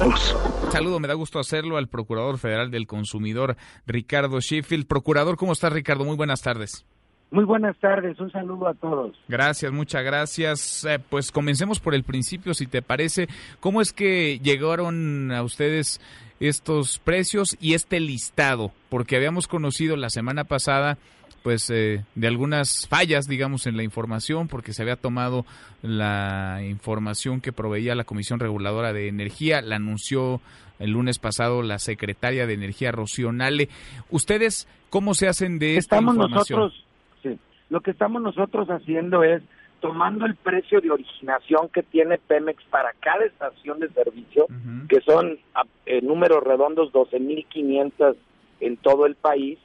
Cruz. Saludo, me da gusto hacerlo al Procurador Federal del Consumidor, Ricardo Sheffield. Procurador, ¿cómo estás, Ricardo? Muy buenas tardes. Muy buenas tardes, un saludo a todos. Gracias, muchas gracias. Eh, pues comencemos por el principio, si te parece. ¿Cómo es que llegaron a ustedes estos precios y este listado? Porque habíamos conocido la semana pasada pues eh, de algunas fallas, digamos, en la información, porque se había tomado la información que proveía la Comisión Reguladora de Energía, la anunció el lunes pasado la secretaria de Energía, Rocío Nale. ¿Ustedes cómo se hacen de esta estamos información? Nosotros, sí, lo que estamos nosotros haciendo es tomando el precio de originación que tiene Pemex para cada estación de servicio, que son a- eh, números redondos 12.500 en todo el país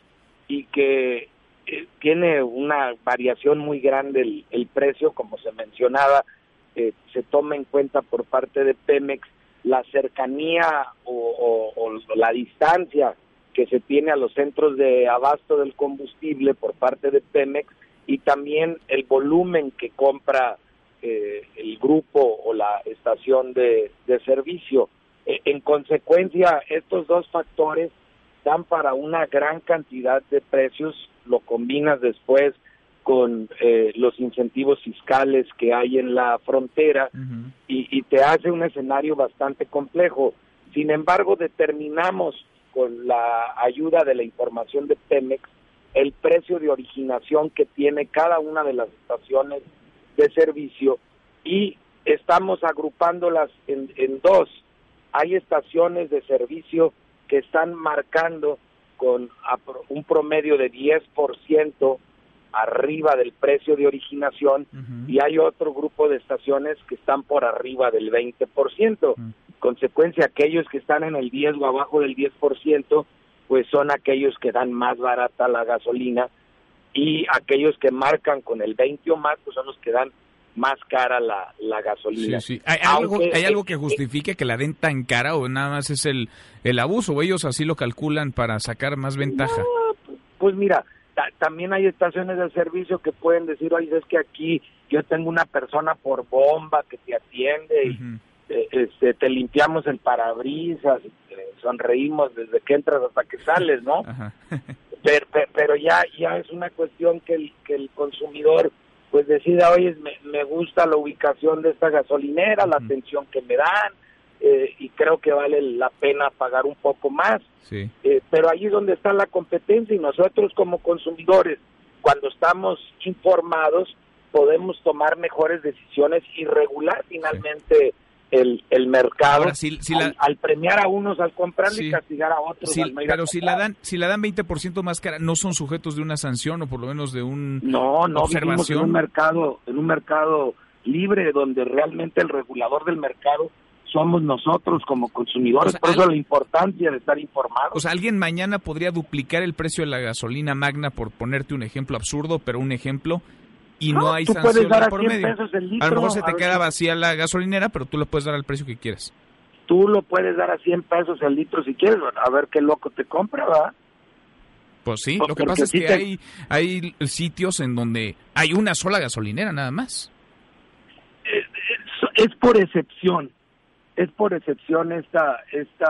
y que eh, tiene una variación muy grande el, el precio, como se mencionaba, eh, se toma en cuenta por parte de Pemex la cercanía o, la distancia que se tiene a los centros de abasto del combustible por parte de Pemex y también el volumen que compra eh, el grupo o la estación de, de servicio. Eh, en consecuencia, estos dos factores dan para una gran cantidad de precios, lo combinas después con eh, los incentivos fiscales que hay en la frontera y, y te hace un escenario bastante complejo. Sin embargo, determinamos con la ayuda de la información de Pemex el precio de originación que tiene cada una de las estaciones de servicio y estamos agrupándolas en, en dos. Hay estaciones de servicio que están marcando con un promedio de 10% arriba del precio de originación y hay otro grupo de estaciones que están por arriba del 20%. Mm. Consecuencia, aquellos que están en el 10 o abajo del 10%, pues son aquellos que dan más barata la gasolina y aquellos que marcan con el 20 o más, pues son los que dan más cara la, la gasolina. Sí, sí. ¿Hay, algo, Aunque, ¿Hay algo que justifique que la den tan cara o nada más es el, el abuso o ellos así lo calculan para sacar más ventaja? No, pues mira, ta- también hay estaciones de servicio que pueden decir, oye, es que aquí yo tengo una persona por bomba que te atiende y eh, este, te limpiamos el parabrisas, eh, sonreímos desde que entras hasta que sales, ¿no? Ajá. Pero, pe- pero ya ya es una cuestión que el, que el consumidor pues decida, oye, me, me gusta la ubicación de esta gasolinera, la atención que me dan, eh, y creo que vale la pena pagar un poco más. Sí. Eh, pero ahí es donde está la competencia y nosotros como consumidores, cuando estamos informados, podemos tomar mejores decisiones y regular finalmente el, el mercado Ahora, si- si la- al, premiar a unos al comprarle Sí. y castigar a otros Sí, pero si la dan si la dan 20% más cara, no son sujetos de una sanción o por lo menos de un No, no vivimos en un mercado, en un mercado libre donde realmente el regulador del mercado somos nosotros como consumidores. O sea, Por eso al- la importancia de estar informados. O sea, alguien mañana podría duplicar el precio de la gasolina magna por ponerte un ejemplo absurdo, pero un ejemplo y no, No, hay sanción puedes dar de por 100 medio. pesos el a lo litro, mejor se te queda vacía la gasolinera, pero tú le puedes dar al precio que quieras. tú lo puedes dar a 100 pesos el litro si quieres, a ver qué loco te compra, ¿verdad? Pues sí, Pues lo que pasa es que te- hay, hay sitios en donde hay una sola gasolinera nada más. es, es por excepción, es por excepción esta esta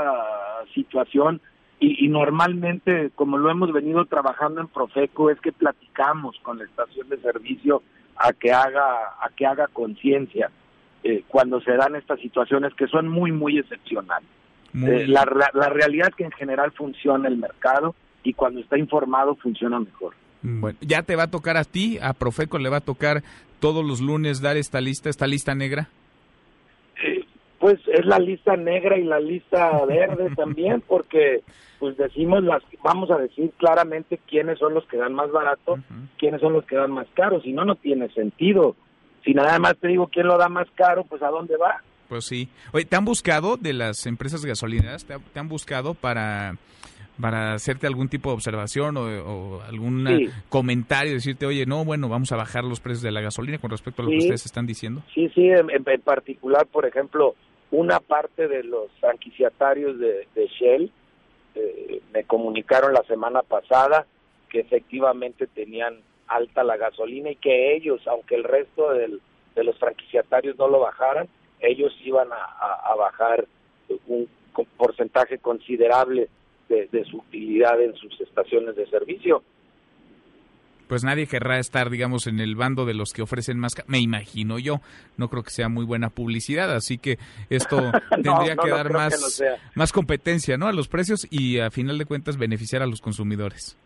situación y, y normalmente como lo hemos venido trabajando en Profeco es que platicamos con la estación de servicio a que haga a que haga conciencia eh, cuando se dan estas situaciones que son muy muy excepcionales. Muy- Eh, la, la, la realidad es que en general funciona el mercado y cuando está informado funciona mejor. Bueno, ya te va a tocar a ti, a Profeco le va a tocar todos los lunes dar esta lista, esta lista negra. Pues es la lista negra y la lista verde también, porque pues decimos las, vamos a decir claramente quiénes son los que dan más barato, quiénes son los que dan más caro, si no, no tiene sentido. Si nada más te digo quién lo da más caro, pues a dónde va. Pues sí. Oye, ¿te han buscado de las empresas gasolineras? ¿Te, ha- te han buscado para, para hacerte algún tipo de observación o, o algún Sí. comentario? Decirte, oye, no, bueno, vamos a bajar los precios de la gasolina con respecto a lo que ustedes están diciendo. Sí, sí, en particular, por ejemplo, una parte de los franquiciatarios de, de Shell eh, me comunicaron la semana pasada que efectivamente tenían alta la gasolina y que ellos, aunque el resto de los franquiciatarios no lo bajaran, ellos iban a, a- a bajar un porcentaje considerable de, de su utilidad en sus estaciones de servicio pues nadie querrá estar, digamos, en el bando de los que ofrecen más, me imagino yo. No creo que sea muy buena publicidad, así que esto tendría que dar más, más competencia, ¿no? A los precios y a final de cuentas beneficiar a los consumidores.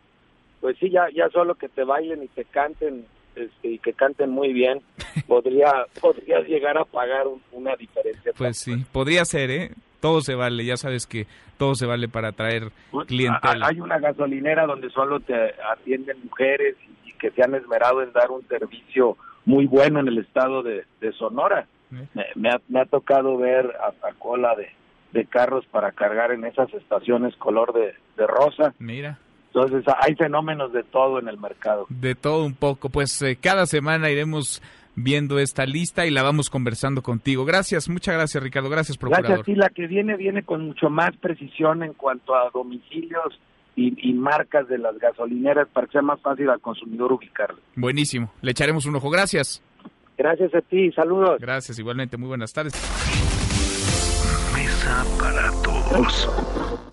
Pues sí, ya, ya solo que te bailen y te canten este, y que canten muy bien, podría, podrías llegar a pagar una diferencia. Pues sí, podría ser, ¿eh? Todo se vale, ya sabes que todo se vale para atraer pues, clientela. Hay una gasolinera donde solo te atienden mujeres y que se han esmerado en dar un servicio muy bueno en el estado de, Sonora. Eh. Me, ha, tocado ver a, cola de, de, carros para cargar en esas estaciones color de, de rosa. Mira. Entonces hay fenómenos de todo en el mercado. De todo un poco. Pues eh, cada semana iremos viendo esta lista y la vamos conversando contigo. Gracias, muchas gracias Ricardo, gracias procurador. Gracias, sí, la que viene viene con mucho más precisión en cuanto a domicilios y, marcas de las gasolineras para que sea más fácil al consumidor ubicarlo. Buenísimo, le echaremos un ojo, gracias. Gracias a ti, saludos. Gracias, igualmente, muy buenas tardes. Mesa para todos.